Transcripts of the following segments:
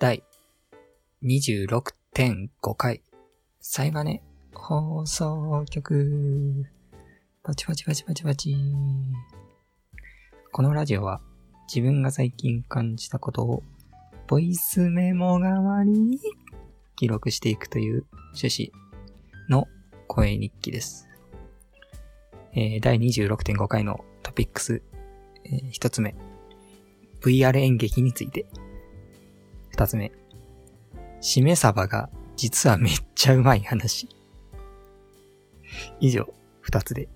第26.5回、サイバネ放送局。パチパチパチパチパチ。このラジオは自分が最近感じたことをボイスメモ代わりに記録していくという趣旨の声日記です。えー第26.5回のトピックス、えー一つ目、VR 演劇について。二つ目、しめ鯖が実はめっちゃうまい話。以上、二つで、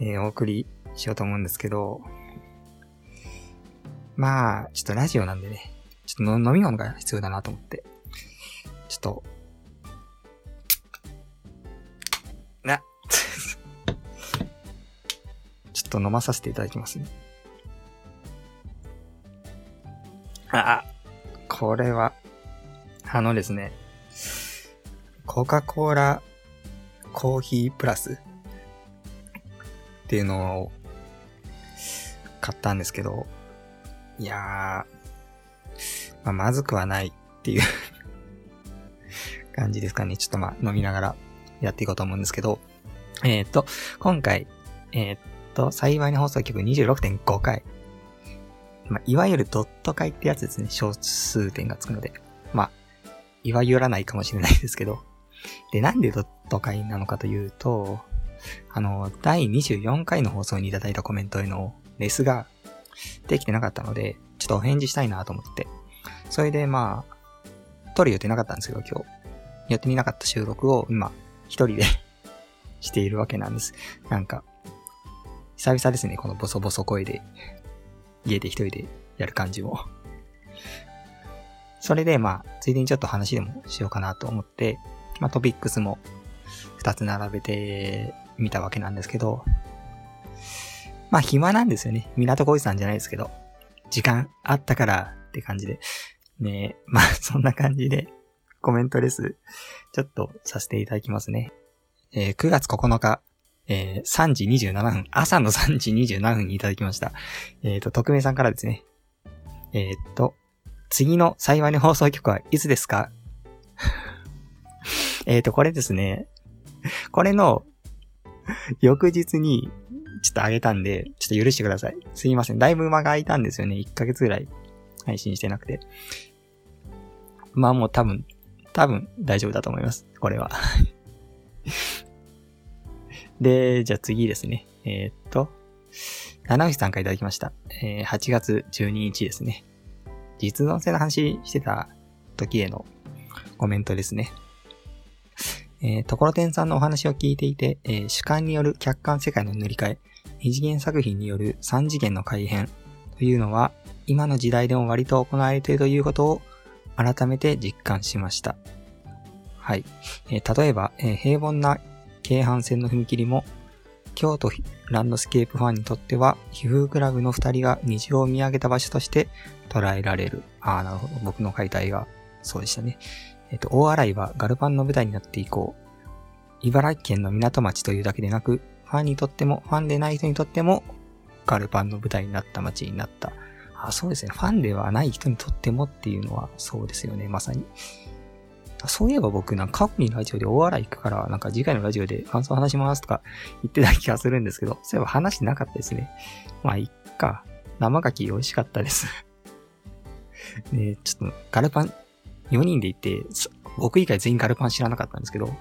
えーお送りしようと思うんですけど、まあ、ちょっとラジオなんでね、ちょっと飲み物が必要だなと思って、ちょっと、な、ちょっと飲まさせていただきますね。あ、あ。これは、あのですね、コカ・コーラコーヒープラスっていうのを買ったんですけど、いやー、まあ、まずくはないっていう 感じですかね。ちょっとまあ飲みながらやっていこうと思うんですけど、えー、っと、今回、えー、っと、幸いの放送局26.5回。まあ、いわゆるドット回ってやつですね。小数点がつくので。まあ、いわゆらないかもしれないですけど。で、なんでドット回なのかというと、あの、第24回の放送にいただいたコメントへのレスができてなかったので、ちょっとお返事したいなと思って。それでまあ、撮る予定なかったんですけど、今日。やってみなかった収録を今、一人で しているわけなんです。なんか、久々ですね、このボソボソ声で、家で一人でやる感じも。それでまあ、ついでにちょっと話でもしようかなと思って、まあトピックスも二つ並べてみたわけなんですけど、まあ暇なんですよね。港小路さんじゃないですけど、時間あったからって感じで。ねまあそんな感じでコメントレス、ちょっとさせていただきますね。えー9月9日、えー3時27分、朝の3時27分にいただきました。えっ、と、匿名さんからですね。えっ、と、次の幸いの放送局はいつですか？えっと、これですね。これの、翌日に、ちょっとあげたんで、ちょっと許してください。すいません。だいぶ間が空いたんですよね。1ヶ月ぐらい配信してなくて。まあもう多分、多分大丈夫だと思います。これは。で、じゃあ次ですね。えーっと、七内さんからいただきました。えー8月12日ですね。実存性の話してた時へのコメントですね。えー、ところてんさんのお話を聞いていて、えー主観による客観世界の塗り替え、二次元作品による三次元の改変というのは、今の時代でも割と行われているということを改めて実感しました。はい。えー例えば、えー平凡な京阪線の踏切も、京都ランドスケープファンにとっては、皮膚クラブの二人が虹を見上げた場所として捉えられる。ああ、なるほど。僕の解体がそうでしたね。えっ、と、大洗はガルパンの舞台になって以降、茨城県の港町というだけでなく、ファンにとっても、ファンでない人にとっても、ガルパンの舞台になった街になった。あ、そうですね。ファンではない人にとってもっていうのはそうですよね、まさに。そういえば僕、なんか過去にラジオで大洗行くから、なんか次回のラジオで感想話しますとか言ってた気がするんですけど、そういえば話してなかったですね。まあ、いっか。生牡蠣美味しかったです。ねちょっと、ガルパン、4人で行って、僕以外全員ガルパン知らなかったんですけど、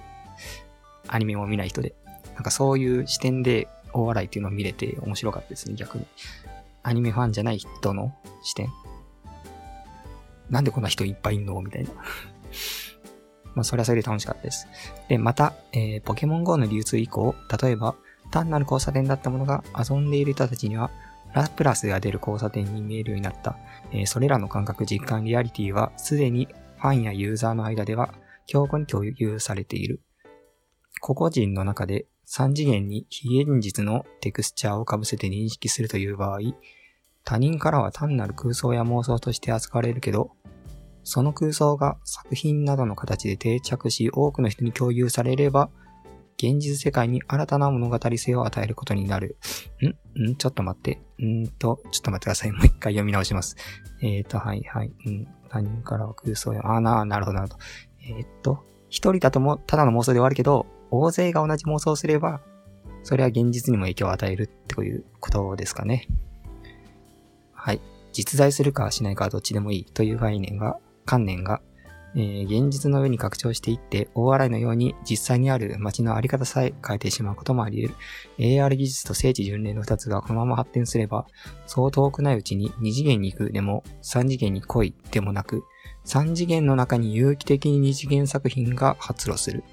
アニメも見ない人で。なんかそういう視点で大笑いっていうのを見れて面白かったですね、逆に。アニメファンじゃない人の視点。なんでこんな人いっぱいいんの？みたいな。まあ、それはそれで楽しかったです。で、また、えーポケモン GO の流通以降、例えば、単なる交差点だったものが遊んでいる人たちには、ラプラスが出る交差点に見えるようになった。えーそれらの感覚実感リアリティは、すでにファンやユーザーの間では、強固に共有されている。個々人の中で3次元に非現実のテクスチャーを被せて認識するという場合、他人からは単なる空想や妄想として扱われるけど、その空想が作品などの形で定着し多くの人に共有されれば、現実世界に新たな物語性を与えることになる。ん？ん？ちょっと待って。んと、ちょっと待ってください。もう一回読み直します。えーと、はいはい。うん他人からは空想や、あな、なるほど、なるほど。えー、っと、一人だとも、ただの妄想で終わるけど、大勢が同じ妄想をすれば、それは現実にも影響を与えるっていうことですかね。はい。実在するかしないかはどっちでもいいという概念が、観念がえー、現実の上に拡張していって、大洗のように実際にある街のあり方さえ変えてしまうこともあり得る。AR 技術と聖地巡礼の二つがこのまま発展すれば、そう遠くないうちに二次元に行くでも、三次元に来いでもなく、三次元の中に有機的に二次元作品が発露する。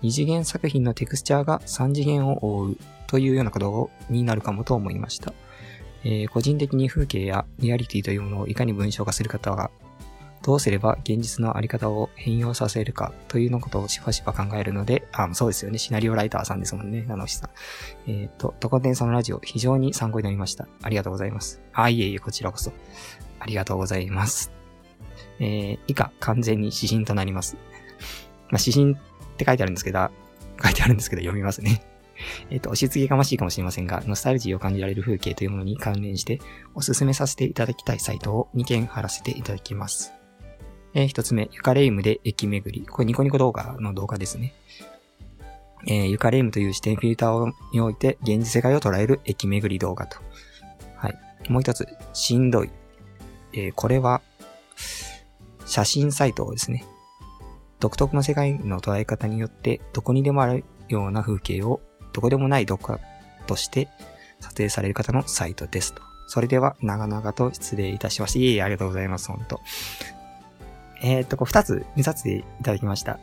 二次元作品のテクスチャーが三次元を覆うというようなことになるかもと思いました。えー、個人的に風景やリアリティというものをいかに文章化する方がどうすれば現実のあり方を変容させるかというのことをしばしば考えるので、あ、そうですよね。シナリオライターさんですもんね。ナノシさん。えっ、ー、と、トコテンさんのラジオ非常に参考になりました。ありがとうございます。あ、いえいえ、こちらこそ。ありがとうございます。えー、以下、完全に指針となります。まあ、指針って書いてあるんですけど、書いてあるんですけど読みますね。えっ、と、押し付けがましいかもしれませんが、ノスタルジーを感じられる風景というものに関連して、おすすめさせていただきたいサイトを2件貼らせていただきます。えー、一つ目、ユカレイムで駅巡り。これニコニコ動画の動画ですね。えー、ユカレイムという視点フィルターにおいて現実世界を捉える駅巡り動画と。はい。もう一つ、しんどい。えー、これは、写真サイトですね。独特の世界の捉え方によって、どこにでもあるような風景を、どこでもないどこかとして撮影される方のサイトですと。それでは、長々と失礼いたします。いいえ、ありがとうございます、本当えっ、と、こう二つ見させていただきました。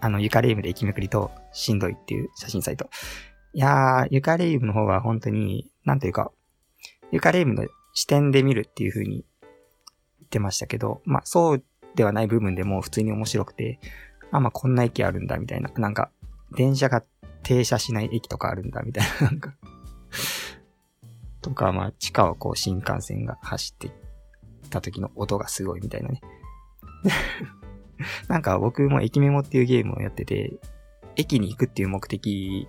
あの、ユカレイムで駅めくりと、しんどいっていう写真サイト。いやー、ユカレイムの方は本当に、なんていうか、ユカレイムの視点で見るっていう風に言ってましたけど、まあ、そうではない部分でも普通に面白くて、あ、まあ、こんな駅あるんだ、みたいな。なんか、電車が停車しない駅とかあるんだ、みたいな。なんかとか、まあ、地下をこう、新幹線が走ってた時の音がすごいみたいなね。なんか僕も駅メモっていうゲームをやってて、駅に行くっていう目的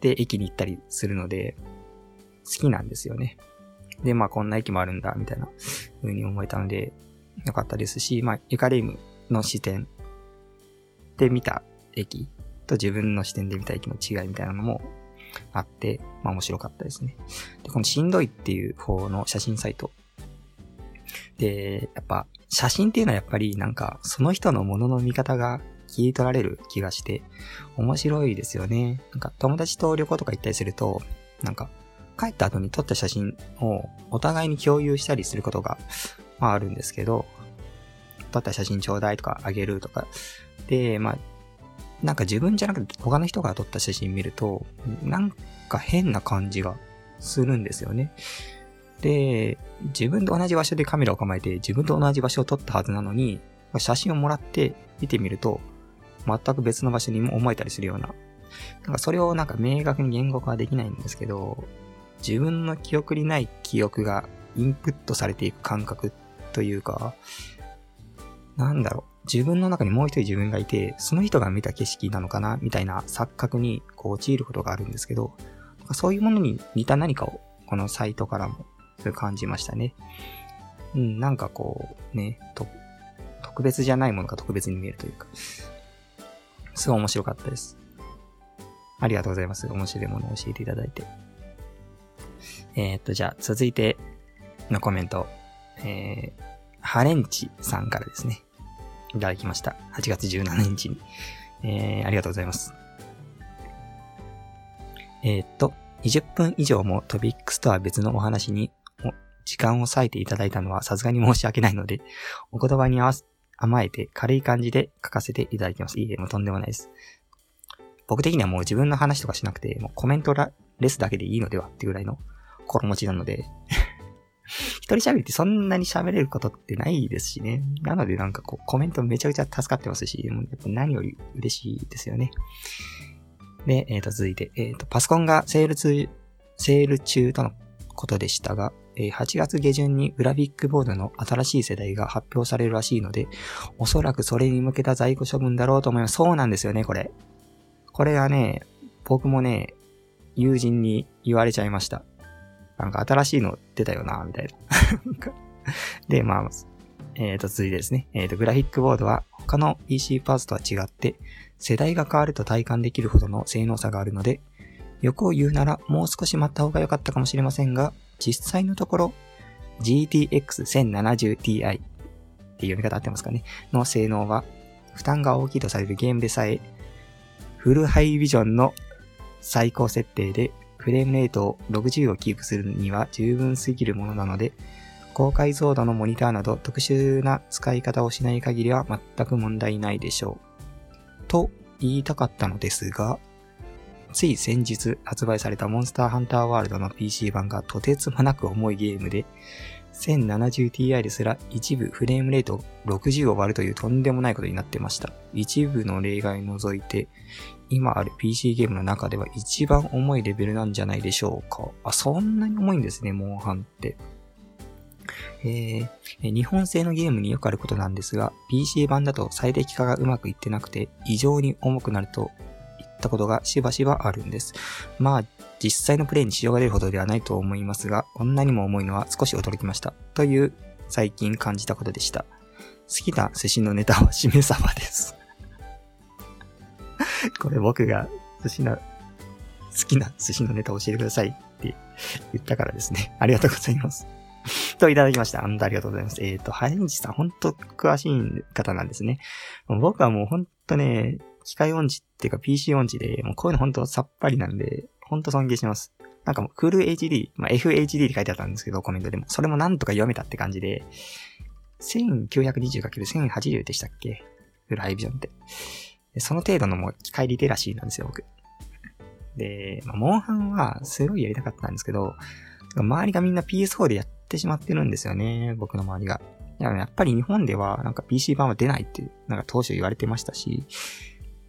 で駅に行ったりするので、好きなんですよね。で、まあこんな駅もあるんだ、みたいな風に思えたので、よかったですし、まあ、ユカレイムの視点で見た駅と自分の視点で見た駅の違いみたいなのもあって、まあ面白かったですね。で、このしんどいっていう方の写真サイト。で、やっぱ写真っていうのはやっぱりなんか、その人のものの見方が切り取られる気がして、面白いですよね。なんか友達と旅行とか行ったりすると、なんか、帰った後に撮った写真をお互いに共有したりすることが、まああるんですけど、撮った写真ちょうだいとかあげるとか。で、まあ、なんか自分じゃなくて他の人が撮った写真見ると、なんか変な感じがするんですよね。で、自分と同じ場所でカメラを構えて自分と同じ場所を撮ったはずなのに、写真をもらって見てみると、全く別の場所に思えたりするような。なんかそれをなんか明確に言語化はできないんですけど、自分の記憶にない記憶がインプットされていく感覚というか、なんだろう。自分の中にもう一人自分がいて、その人が見た景色なのかなみたいな錯覚にこう陥ることがあるんですけど、そういうものに似た何かをこのサイトからもそう感じましたね。うん、なんかこう、ね、と、特別じゃないものが特別に見えるというか、すごい面白かったです。ありがとうございます。面白いものを教えていただいて。えー、っと、じゃあ、続いてのコメント。えー、ハレンチさんからですね。いただきました。8月17日に。えー、ありがとうございます。えー、っと、20分以上もトピックスとは別のお話に時間を割いていただいたのはさすがに申し訳ないので、お言葉に合わせ、甘えて軽い感じで書かせていただきます。いいえ、もうとんでもないです。僕的にはもう自分の話とかしなくて、もうコメントらレスだけでいいのではっていうぐらいの心持ちなので一人喋りってそんなに喋れることってないですしね。なのでなんかこうコメントめちゃくちゃ助かってますし、もうやっぱ何より嬉しいですよね。で、えっ、ー、と、続いて、えっ、ー、と、パソコンがセール中、セール中とのことでしたが、8月下旬にグラフィックボードの新しい世代が発表されるらしいので、おそらくそれに向けた在庫処分だろうと思います。そうなんですよね、これ。これはね、僕もね、友人に言われちゃいました。なんか新しいの出たよな、みたいな。で、まあ、えっ、ー、と、続いてですね。えっ、ー、と、グラフィックボードは他の PC パーツとは違って、世代が変わると体感できるほどの性能差があるので、欲を言うならもう少し待った方が良かったかもしれませんが、実際のところ、GTX 1070Ti っていう読み方合ってますかねの性能は、負担が大きいとされるゲームでさえ、フルハイビジョンの最高設定でフレームレートを60をキープするには十分すぎるものなので、高解像度のモニターなど特殊な使い方をしない限りは全く問題ないでしょう。と言いたかったのですが、つい先日発売されたモンスターハンターワールドの PC 版がとてつもなく重いゲームで、1070ti ですら一部フレームレート60を割るというとんでもないことになってました。一部の例外除いて、今ある PC ゲームの中では一番重いレベルなんじゃないでしょうか。あ、そんなに重いんですね、モンハンって。えー、日本製のゲームによくあることなんですが、PC 版だと最適化がうまくいってなくて、異常に重くなるとったことがしばしばあるんです。まあ、実際のプレイに使用が出るほどではないと思いますが、こんなにも重いのは少し驚きました。という最近感じたことでした。好きな寿司のネタはしめ鯖です。これ僕が寿司の、好きな寿司のネタを教えてくださいって言ったからですね。ありがとうございます。といただきました。本当ありがとうございます。えっ、ー、と、ハインジさん、本当詳しい方なんですね。僕はもう本当ね、機械音痴っていうか PC 音痴で、もうこういうの本当さっぱりなんで、本当尊敬します。なんかもうフル HD、まあ、FHD って書いてあったんですけど、コメントでも。それもなんとか読めたって感じで、1920×1080 でしたっけ？フルハイビジョンって。その程度のもう機械リテラシーなんですよ、僕。で、まあ、モンハンはすごいやりたかったんですけど、周りがみんな PS4 でやってしまってるんですよね、僕の周りが。やっぱり日本ではなんか PC 版は出ないって、なんか当初言われてましたし、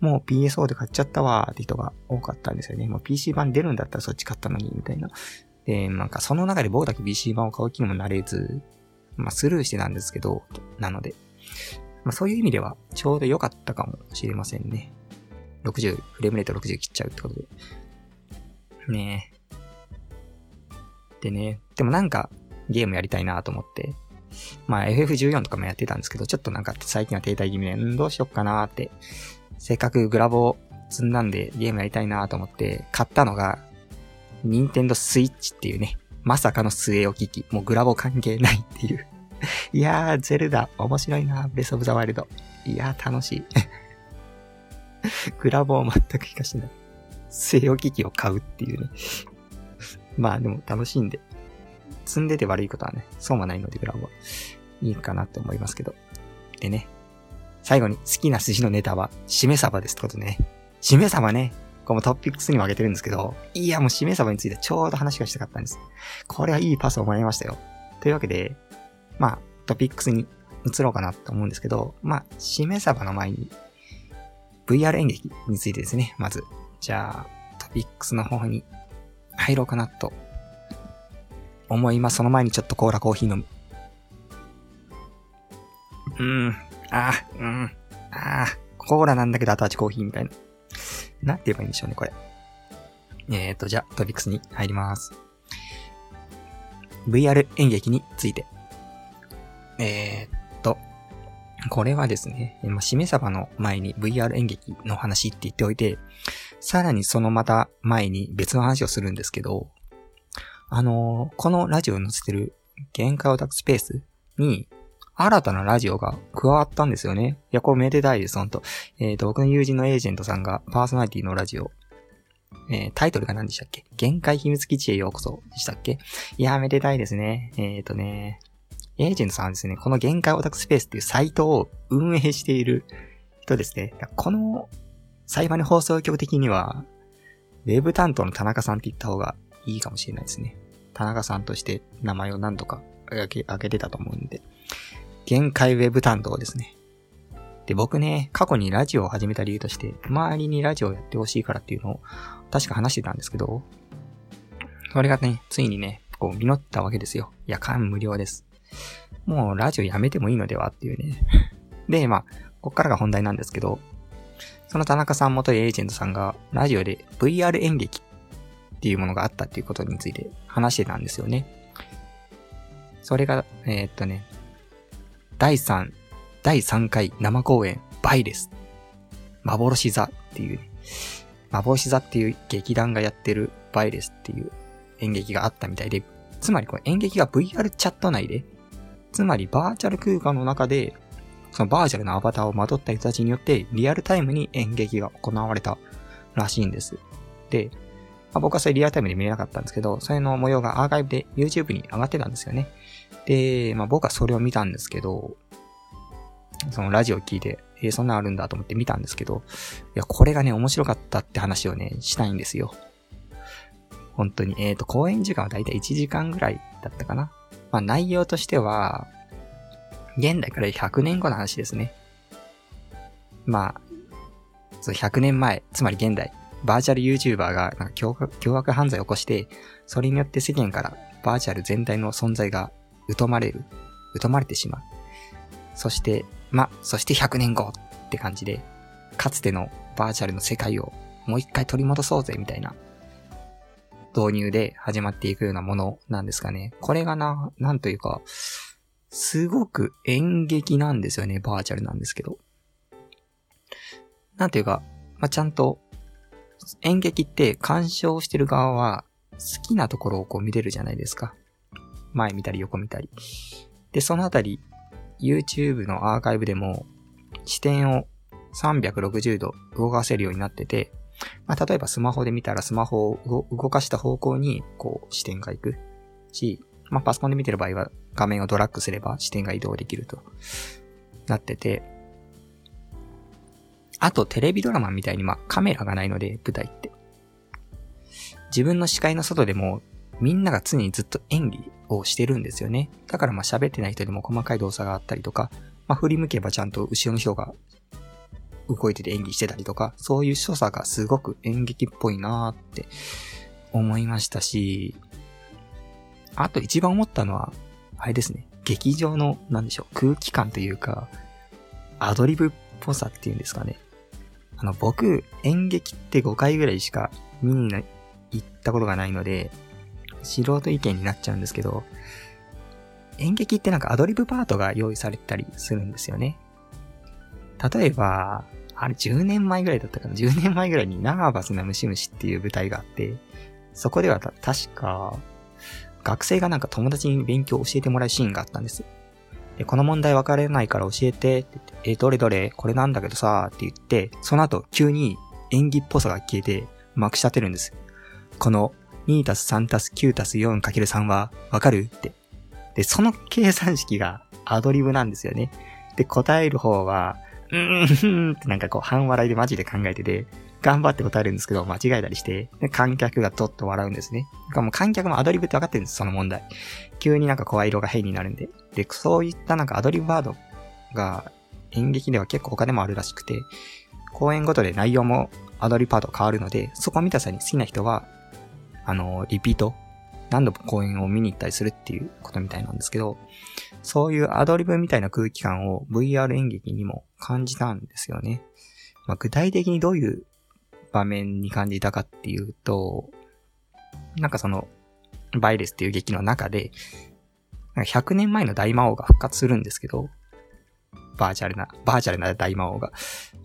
もう PSO で買っちゃったわーって人が多かったんですよね。もう PC 版出るんだったらそっち買ったのに、みたいな。で、なんかその中で僕だけ PC 版を買う気にもなれず、まあスルーしてたんですけど、なので、まあそういう意味ではちょうど良かったかもしれませんね。60、フレームレート60切っちゃうってことで。ねえ。でね、でもなんかゲームやりたいなと思って、まあ FF14 とかもやってたんですけど、ちょっとなんか最近は停滞気味で、んどうしよっかなーって、せっかくグラボを積んだんでゲームやりたいなと思って買ったのが、ニンテンドスイッチっていうね、まさかの据え置き機、もうグラボ関係ないっていう。いやー、ゼルダ、面白いな、ブレスオブザワイルド。いやー、楽しい。グラボを全く活かしない。据え置き機を買うっていうね。まあでも楽しいんで、積んでて悪いことはね、そうもないのでグラボは。いいかなって思いますけど。でね、最後に好きな寿司のネタは、しめ鯖ですってことね。しめ鯖ね。これもトピックスにもあげてるんですけど、いやもうしめ鯖についてちょうど話がしたかったんです。これはいいパスをもらいましたよ。というわけで、まあ、トピックスに移ろうかなと思うんですけど、まあ、しめ鯖の前に、VR 演劇についてですね、まず。じゃあ、トピックスの方に入ろうかなと思います。その前にちょっとコーラコーヒー飲む。うーん、あー、うん、あー、コーラなんだけど後味コーヒーみたいな。なんて言えばいいんでしょうね、これ。えーと、じゃあ、トピックスに入ります。VR 演劇について。えー、っと、これはですね、まあ、しめ鯖の前に VR 演劇の話って言っておいて、さらにそのまた前に別の話をするんですけど、あのー、このラジオに載せてる限界オタクスペースに、新たなラジオが加わったんですよね。いや、これめでたいです、ほんと。えっ、ー、と、僕の友人のエージェントさんがパーソナリティのラジオ、えー、タイトルが何でしたっけ？限界秘密基地へようこそでしたっけ？いや、めでたいですね。えっ、ー、とね、エージェントさんはですね、この限界オタクスペースっていうサイトを運営している人ですね。この裁判放送局的には、ウェブ担当の田中さんって言った方がいいかもしれないですね。田中さんとして名前を何とか挙げ挙げてたと思うんで。限界ウェブ担当ですね。で、僕ね、過去にラジオを始めた理由として、周りにラジオをやってほしいからっていうのを確か話してたんですけど、それがね、ついにね、こう実ったわけですよ。夜間無料です。もうラジオやめてもいいのではっていうね。で、まあ、こっからが本題なんですけど、その田中さん元エージェントさんがラジオで VR 演劇っていうものがあったっていうことについて話してたんですよね。それが、えー、っとね、第3、第3回生公演、バイレス。幻座っていう、ね、幻座っていう劇団がやってるバイレスっていう演劇があったみたいで、つまりこれ演劇が VR チャット内で、つまりバーチャル空間の中で、そのバーチャルなアバターをまとった人たちによってリアルタイムに演劇が行われたらしいんです。で、まあ、僕はそれリアルタイムで見れなかったんですけど、それの模様がアーカイブで YouTube に上がってたんですよね。で、まあ僕はそれを見たんですけど、そのラジオ聞いて、えー、そんなんあるんだと思って見たんですけど、いや、これがね、面白かったって話をね、したいんですよ。本当に。えっ、ー、と、公演時間はだいたい1時間ぐらいだったかな。まあ内容としては、現代から100年後の話ですね。まあ、そう100年前、つまり現代、バーチャル YouTuber がなんか凶凶悪犯罪を起こして、それによって世間からバーチャル全体の存在が疎まれる、疎まれてしまう。そして、ま、そして100年後って感じで、かつてのバーチャルの世界をもう一回取り戻そうぜみたいな導入で始まっていくようなものなんですかね。これがな、なんというか、すごく演劇なんですよね。バーチャルなんですけど。なんていうか、まあ、ちゃんと演劇って鑑賞してる側は好きなところをこう見れるじゃないですか。前見たり横見たり。で、そのあたり、YouTube のアーカイブでも視点を360度動かせるようになってて、まあ、例えばスマホで見たらスマホを動かした方向にこう視点が行くし、まあ、パソコンで見てる場合は画面をドラッグすれば視点が移動できるとなってて、あとテレビドラマみたいにまあカメラがないので舞台って。自分の視界の外でもみんなが常にずっと演技をしてるんですよね。だからまあ喋ってない人でも細かい動作があったりとか、まあ振り向けばちゃんと後ろの人が動いてて演技してたりとか、そういう所作がすごく演劇っぽいなーって思いましたし、あと一番思ったのは、あれですね。劇場の、なんでしょう、空気感というか、アドリブっぽさっていうんですかね。あの、僕、演劇って5回ぐらいしか見に行ったことがないので、素人意見になっちゃうんですけど、演劇ってなんかアドリブパートが用意されたりするんですよね。例えば、あれ10年前ぐらいだったかな ?10 年前ぐらいにナーバスなムシムシっていう舞台があって、そこでは確か、学生がなんか友達に勉強を教えてもらうシーンがあったんです。で、この問題分かれないから教えてって言って、え、どれどれこれなんだけどさって言って、その後急に演技っぽさが消えて、まくし立てるんです。この2たす3たす9たす4かける3はわかる？って。で、その計算式がアドリブなんですよね。で、答える方は、うーんってなんかこう半笑いでマジで考えてて、頑張って答えるんですけど、間違えたりして、で観客がドッと笑うんですね。かもう観客もアドリブって分かってるんです、その問題。急になんか声色が変になるんで。で、そういったなんかアドリブワードが演劇では結構他でもあるらしくて、公演ごとで内容もアドリブパート変わるので、そこを見た際に好きな人は、あの、リピート、何度も公演を見に行ったりするっていうことみたいなんですけど、そういうアドリブみたいな空気感を VR 演劇にも感じたんですよね。まあ、具体的にどういう場面に感じたかっていうと、なんかその、バイレスっていう劇の中で、なんか100年前の大魔王が復活するんですけど、バーチャルな、バーチャルな大魔王が。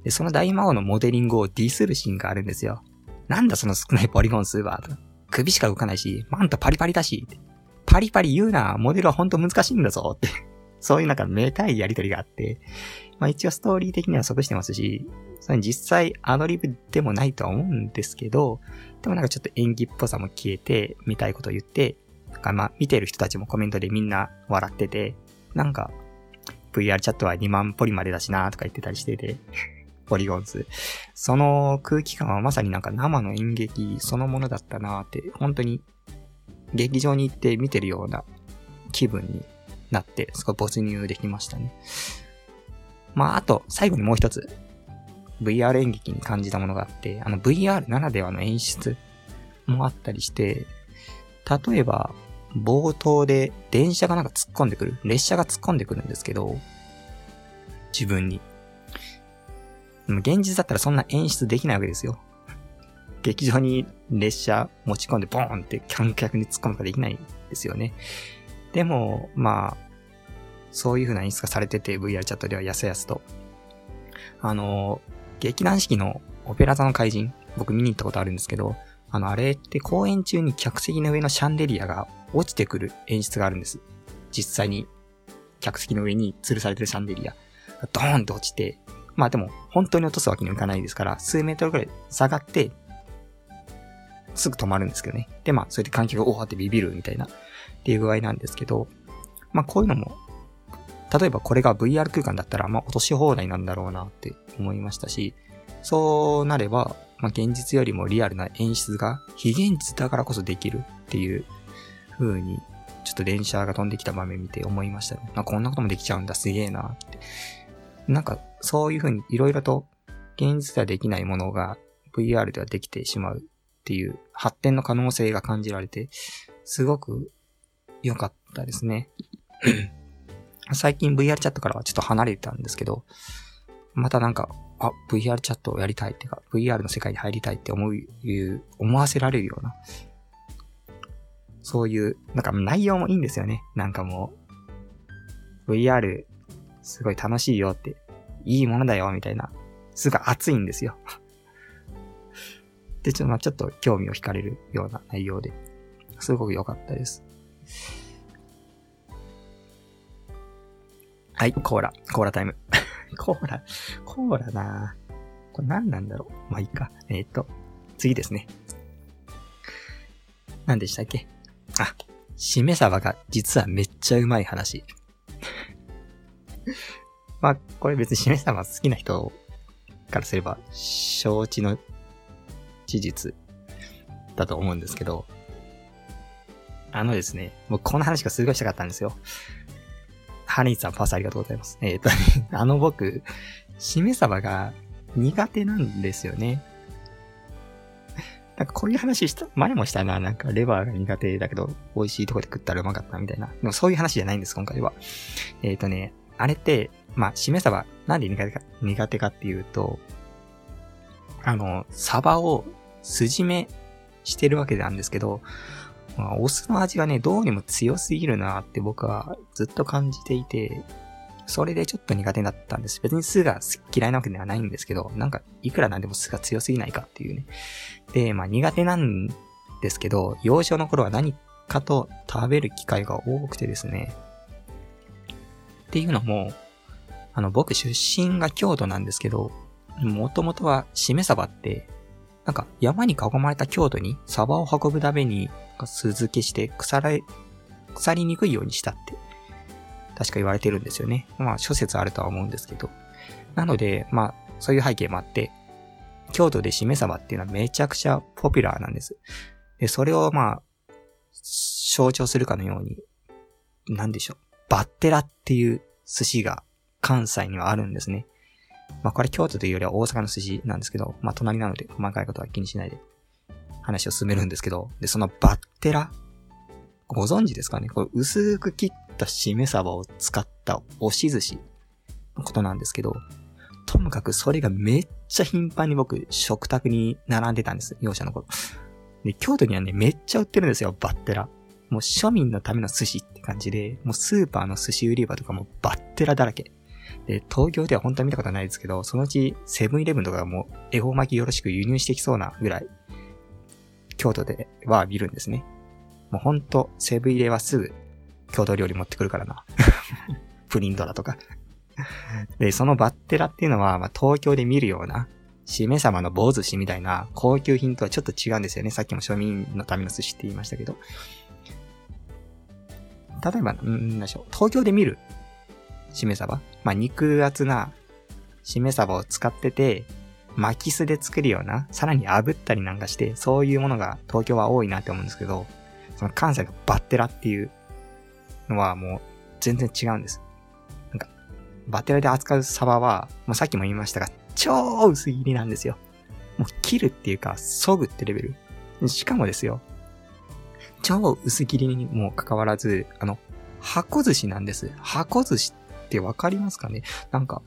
で、その大魔王のモデリングをディスるシーンがあるんですよ。なんだその少ないポリゴン数は、首しか動かないし、マントパリパリだし、パリパリ言うな、モデルはほんと難しいんだぞ、って。そういうなんかめたいやりとりがあって、まあ一応ストーリー的には即してますし、それ実際アドリブでもないとは思うんですけど、でもなんかちょっと演技っぽさも消えて、見たいこと言って、なんかまあ見てる人たちもコメントでみんな笑ってて、なんか VR チャットは2万ポリまでだしなとか言ってたりしてて、ポリゴンズ。その空気感はまさになんか生の演劇そのものだったなーって、本当に劇場に行って見てるような気分になって、そこ没入できましたね。まあ、あと、最後にもう一つ、VR 演劇に感じたものがあって、あの VR ならではの演出もあったりして、例えば、冒頭で電車がなんか突っ込んでくる。列車が突っ込んでくるんですけど、自分に。でも現実だったらそんな演出できないわけですよ。劇場に列車持ち込んでボーンって観客に突っ込むことができないですよね。でも、まあ、そういう風な演出がされてて、VR チャットではやすやすと。あの、劇団四季のオペラ座の怪人、僕見に行ったことあるんですけど、あの、あれって公演中に客席の上のシャンデリアが落ちてくる演出があるんです。実際に、客席の上に吊るされてるシャンデリア。ドーンって落ちて、まあでも、本当に落とすわけにはいかないですから、数メートルくらい下がって、すぐ止まるんですけどね。で、まあ、それで観客がおーってビビるみたいな、っていう具合なんですけど、まあこういうのも、例えばこれが VR 空間だったら、まあ落とし放題なんだろうなって思いましたし、そうなれば、まあ現実よりもリアルな演出が非現実だからこそできるっていう風に、ちょっと電車が飛んできた場面見て思いましたね。まあこんなこともできちゃうんだ、すげえなって。なんか、そういう風に色々と現実ではできないものが VR ではできてしまうっていう発展の可能性が感じられて、すごく良かったですね。最近 VR チャットからはちょっと離れてたんですけど、またなんか、あ、VR チャットをやりたいっていうか、VR の世界に入りたいって思う、思わせられるような、そういう、なんか内容もいいんですよね。なんかもう、VR、すごい楽しいよって、いいものだよ、みたいな、すごい熱いんですよ。で、ちょっと、まあちょっと興味を惹かれるような内容で、すごく良かったです。はい、コーラ。コーラタイム。コーラ、コーラなこれ何なんだろう。まあいいか。えっ、ー、と、次ですね。何でしたっけ？あ、しめ鯖が実はめっちゃうまい話。まあ、これ別にしめ鯖好きな人からすれば承知の事実だと思うんですけど、あのですね、もうこの話がすごいしたかったんですよ。ハニーさんパスありがとうございます。えっ、ー、と、ね、あの僕、しめ鯖が苦手なんですよね。なんかこういう話した、前もしたな。なんかレバーが苦手だけど、美味しいとこで食ったらうまかったみたいな。でもそういう話じゃないんです、今回は。えっ、ー、とね、あれって、まあ、しめ鯖、なんで苦手か、苦手かっていうと、あの、鯖を筋目してるわけなんですけど、まあ、お酢の味がね、どうにも強すぎるなって僕はずっと感じていて、それでちょっと苦手だったんです。別に酢が嫌いなわけではないんですけど、なんか、いくらなんでも酢が強すぎないかっていうね。で、まあ苦手なんですけど、幼少の頃は何かと食べる機会が多くてですね。っていうのも、あの、僕出身が京都なんですけど、もともとはしめ鯖って、なんか山に囲まれた京都にサバを運ぶために酢漬けして腐ら、腐りにくいようにしたって、確か言われてるんですよね。まあ諸説あるとは思うんですけど。なので、まあそういう背景もあって、京都でしめ鯖っていうのはめちゃくちゃポピュラーなんです。で、それをまあ、象徴するかのように、なんでしょう。バッテラっていう寿司が関西にはあるんですね。まあこれ京都というよりは大阪の寿司なんですけど、まあ隣なので細かいことは気にしないで話を進めるんですけど、で、そのバッテラ、ご存知ですかね？これ薄く切ったしめ鯖を使った押し寿司のことなんですけど、ともかくそれがめっちゃ頻繁に僕、食卓に並んでたんです。容赦の頃。で、京都にはね、めっちゃ売ってるんですよ、バッテラ。もう庶民のための寿司って感じで、もうスーパーの寿司売り場とかもバッテラだらけ。で、東京では本当に見たことないですけど、そのうちセブンイレブンとかも恵方巻きよろしく輸入してきそうなぐらい、京都では見るんですね。もうほんと、セブン入れはすぐ、郷土料理持ってくるからな。プリントだとか。で、そのバッテラっていうのは、まあ、東京で見るような、しめ様の棒寿司みたいな高級品とはちょっと違うんですよね。さっきも庶民のための寿司って言いましたけど。例えば、んでしょう。東京で見るしめ鯖まあ、肉厚なしめ鯖を使ってて、巻き酢で作るような、さらに炙ったりなんかして、そういうものが東京は多いなって思うんですけど、その関西のバッテラっていうのはもう全然違うんです。なんか、バッテラで扱う鯖は、もうさっきも言いましたが、超薄切りなんですよ。もう切るっていうか、削ぐってレベル。しかもですよ、超薄切りにもかかわらず、あの、箱寿司なんです。箱寿司ってわかりますかね？なんか、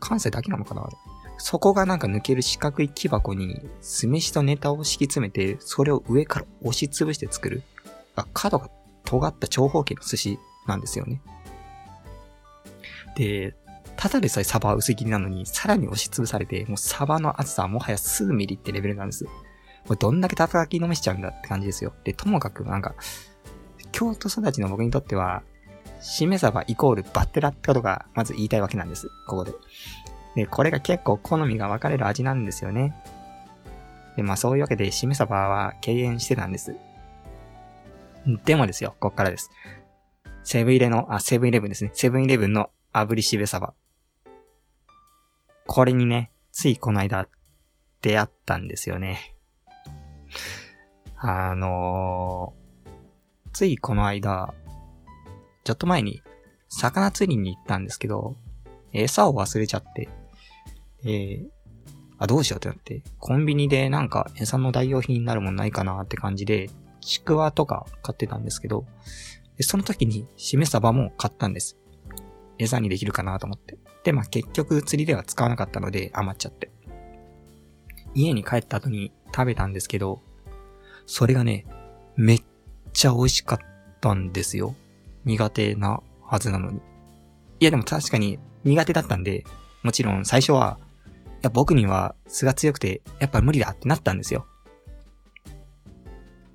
関西だけなのかな？あれ。そこがなんか抜ける四角い木箱に酢飯とネタを敷き詰めて、それを上から押しつぶして作る。あ、角が尖った長方形の寿司なんですよね。で、ただでさえサバは薄切りなのに、さらに押しつぶされて、もうサバの厚さはもはや数ミリってレベルなんです。これどんだけ叩きのめしちゃうんだって感じですよ。で、ともかくなんか、京都育ちの僕にとっては、しめ鯖イコールバッテラってことがまず言いたいわけなんです。ここで。で、これが結構好みが分かれる味なんですよね。で、まあそういうわけで、しめ鯖は敬遠してたんです。でもですよ、こっからです。セブンイレの、あ、セブンイレブンですね。セブンイレブンの炙りしめ鯖。これにね、ついこの間、出会ったんですよね。あのー、ついこの間、ちょっと前に、魚釣りに行ったんですけど、餌を忘れちゃって、えー、あ、どうしようってなって、コンビニでなんか餌の代用品になるもんないかなって感じで、ちくわとか買ってたんですけど、その時にしめ鯖も買ったんです。餌にできるかなと思って。で、まあ結局釣りでは使わなかったので余っちゃって。家に帰った後に食べたんですけど、それがね、めっちゃ美味しかったんですよ。苦手なはずなのに。いやでも確かに苦手だったんで、もちろん最初は、いや僕には素が強くて、やっぱ無理だってなったんですよ。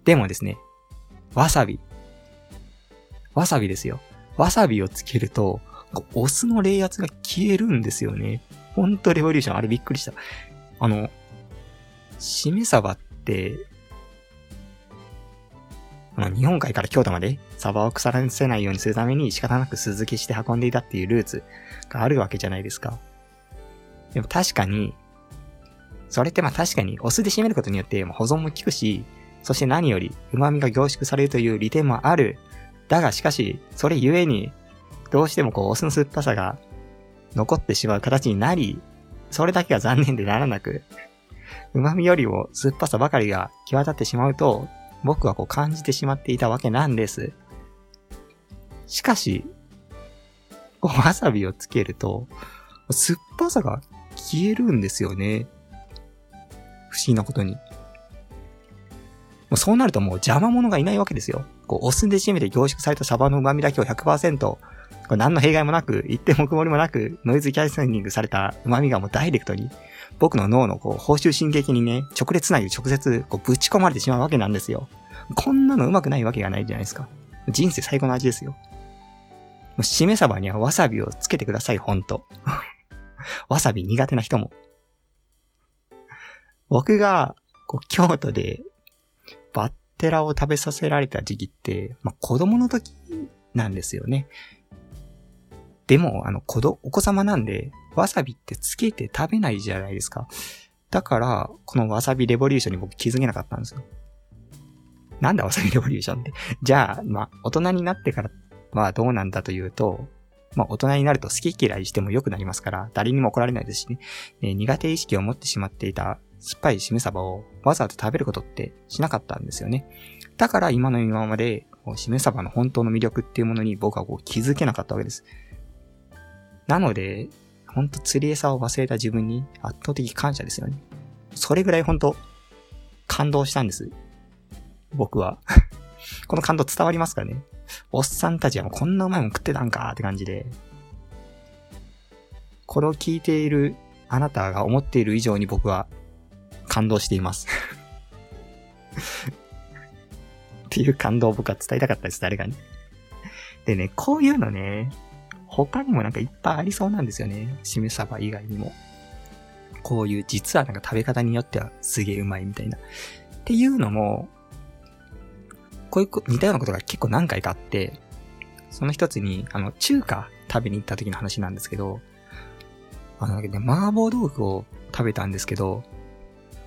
でもですね、わさび。わさびですよ。わさびをつけると、お酢の冷圧が消えるんですよね。ほんとレボリューション、あれびっくりした。あの、しめ鯖って、あの、日本海から京都まで鯖を腐らせないようにするために仕方なく鈴木して運んでいたっていうルーツがあるわけじゃないですか。でも確かに、それってまあ確かにお酢で締めることによって保存も効くし、そして何より旨味が凝縮されるという利点もある。だがしかし、それゆえにどうしてもこう、お酢の酸っぱさが残ってしまう形になり、それだけが残念でならなく、旨味よりも酸っぱさばかりが際立ってしまうと、僕はこう感じてしまっていたわけなんです。しかし、こうわさびをつけると、酸っぱさが消えるんですよね。不思議なことに。もうそうなるともう邪魔者がいないわけですよ。こう、お酢で締めて凝縮されたサバの旨味だけを100%これ何の弊害もなく、一点も曇りもなく、ノイズキャスティングされた旨味がもうダイレクトに、僕の脳のこう、報酬神経にね、直列内で直接、こう、ぶち込まれてしまうわけなんですよ。こんなのうまくないわけがないじゃないですか。人生最高の味ですよ。もう、しめ鯖にはわさびをつけてください、ほんと。わさび苦手な人も。僕が、こう、京都で、バッテラを食べさせられた時期って、まあ、子供の時なんですよね。でも、あの、子ど、お子様なんで、わさびってつけて食べないじゃないですか。だから、このわさびレボリューションに僕気づけなかったんですよ。なんだわさびレボリューションって。じゃあ、まあ、大人になってからはどうなんだというと、まあ、大人になると好き嫌いしても良くなりますから、誰にも怒られないですしね。ね苦手意識を持ってしまっていた酸っぱいしめ鯖をわざわざ食べることってしなかったんですよね。だから今の今まで、しめ鯖の本当の魅力っていうものに僕はこう気づけなかったわけです。なので、ほんと釣り餌を忘れた自分に圧倒的感謝ですよね。それぐらいほんと感動したんです。僕は。この感動伝わりますかねおっさんたちはこんなうまいもん食ってたんかって感じで。これを聞いているあなたが思っている以上に僕は感動しています っていう感動を僕は伝えたかったです、誰かに。でね、こういうのね、他にもなんかいっぱいありそうなんですよね。しめ鯖以外にも。こういう実はなんか食べ方によってはすげえうまいみたいな。っていうのも、こういう似たようなことが結構何回かあって、その一つに、あの、中華食べに行った時の話なんですけど、あの、ね、麻婆豆腐を食べたんですけど、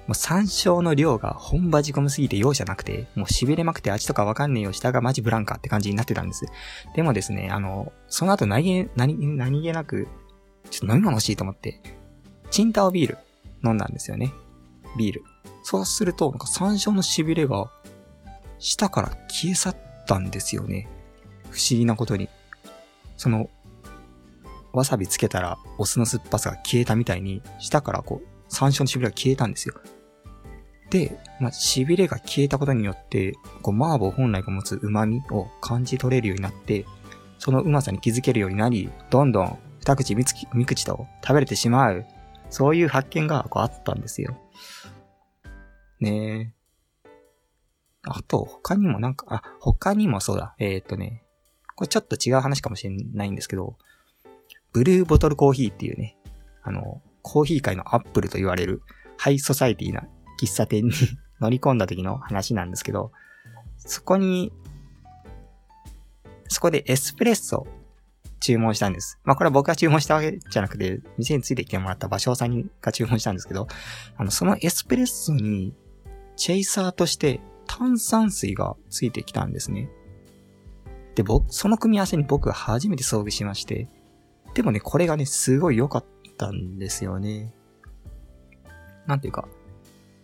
もう山椒の量が本場仕込みすぎて容赦なくて、もう痺れまくて味とかわかんねえよ、下がマジブランカって感じになってたんです。でもですね、あの、その後何気、何、何気なく、ちょっと飲み物欲しいと思って、チンタオビール飲んだんですよね。ビール。そうすると、なんか山椒の痺れが、下から消え去ったんですよね。不思議なことに。その、わさびつけたらお酢の酸っぱさが消えたみたいに、下からこう、山椒の痺れが消えたんですよ。で、まあ、痺れが消えたことによって、こう、麻婆本来が持つ旨味を感じ取れるようになって、そのうまさに気づけるようになり、どんどん二口三口三口と食べれてしまう、そういう発見がこうあったんですよ。ねえ。あと、他にもなんか、あ、他にもそうだ。えー、っとね、これちょっと違う話かもしれないんですけど、ブルーボトルコーヒーっていうね、あの、コーヒー界のアップルと言われるハイソサイティな喫茶店に 乗り込んだ時の話なんですけど、そこに、そこでエスプレッソ注文したんです。まあこれは僕が注文したわけじゃなくて、店についてきてもらった場所さんが注文したんですけど、あの、そのエスプレッソに、チェイサーとして炭酸水がついてきたんですね。で、僕、その組み合わせに僕は初めて遭遇しまして、でもね、これがね、すごい良かったんですよね。なんていうか、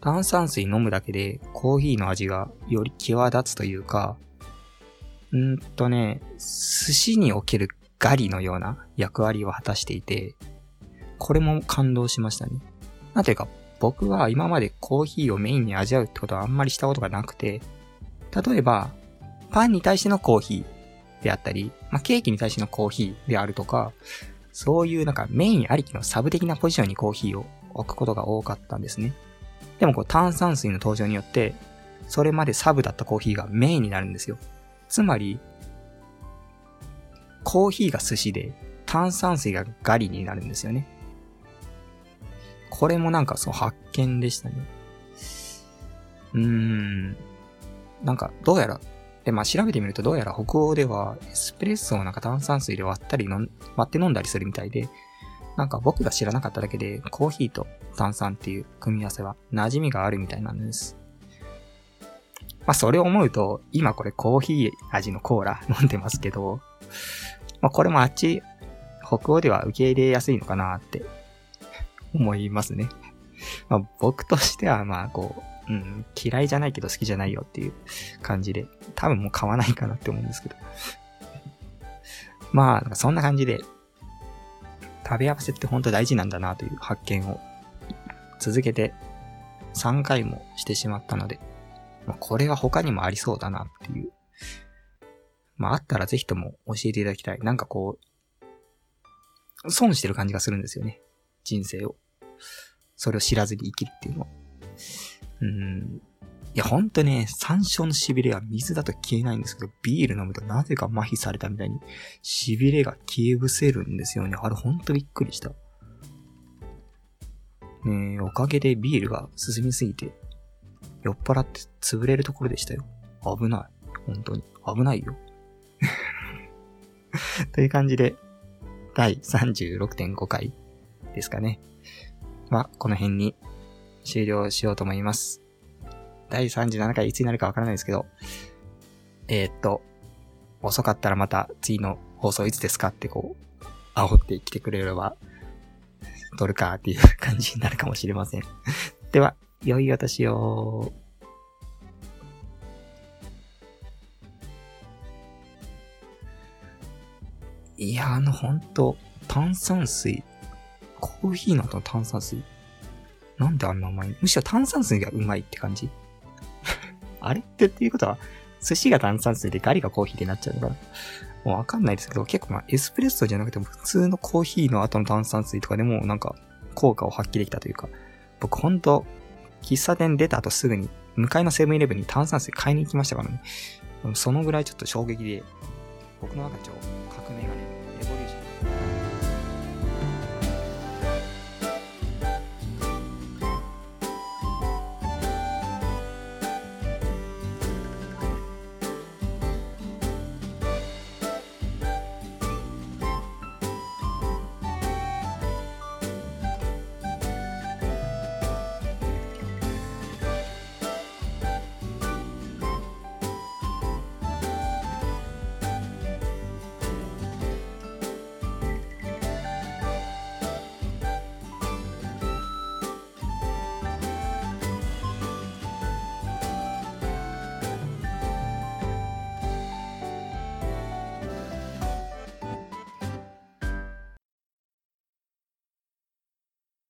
炭酸水飲むだけでコーヒーの味がより際立つというか、んーとね、寿司におけるガリのような役割を果たしていて、これも感動しましたね。なんていうか、僕は今までコーヒーをメインに味わうってことはあんまりしたことがなくて、例えば、パンに対してのコーヒーであったり、まあ、ケーキに対してのコーヒーであるとか、そういうなんかメインありきのサブ的なポジションにコーヒーを置くことが多かったんですね。でもこう炭酸水の登場によって、それまでサブだったコーヒーがメインになるんですよ。つまり、コーヒーが寿司で、炭酸水がガリになるんですよね。これもなんかそう発見でしたね。うーん。なんか、どうやら、で、まあ調べてみるとどうやら北欧ではエスプレッソをなんか炭酸水で割ったり割って飲んだりするみたいで、なんか僕が知らなかっただけで、コーヒーと炭酸っていう組み合わせは馴染みがあるみたいなんです。まあそれを思うと、今これコーヒー味のコーラ 飲んでますけど、まあこれもあっち、北欧では受け入れやすいのかなって思いますね。まあ僕としてはまあこう、うん、嫌いじゃないけど好きじゃないよっていう感じで、多分もう買わないかなって思うんですけど。まあ、そんな感じで、食べ合わせって本当大事なんだなという発見を続けて3回もしてしまったので、まあ、これは他にもありそうだなっていう。まあ、あったらぜひとも教えていただきたい。なんかこう、損してる感じがするんですよね。人生を。それを知らずに生きるっていうのは。うん。いや、ほんとね、山椒の痺れは水だと消えないんですけど、ビール飲むとなぜか麻痺されたみたいに、痺れが消え失せるんですよね。あれほんとびっくりした。ねえ、おかげでビールが進みすぎて、酔っ払って潰れるところでしたよ。危ない。本当に。危ないよ。という感じで、第36.5回ですかね。まあ、この辺に終了しようと思います。第37回いつになるかわからないですけど、えー、っと、遅かったらまた次の放送いつですかってこう、煽ってきてくれれば、撮るかっていう感じになるかもしれません。では、良いお年を。いや、あの、ほんと、炭酸水。コーヒーの後の炭酸水。なんであんなうまい？むしろ炭酸水がうまいって感じ？あれ？ってっていうことは、寿司が炭酸水でガリがコーヒーってなっちゃうのかな？もうわかんないですけど、結構まあエスプレッソじゃなくても普通のコーヒーの後の炭酸水とかでもなんか効果を発揮できたというか、僕ほんと、喫茶店出た後すぐに、向かいのセブンイレブンに炭酸水買いに行きましたからね。そのぐらいちょっと衝撃で、僕の中でちょっと革命が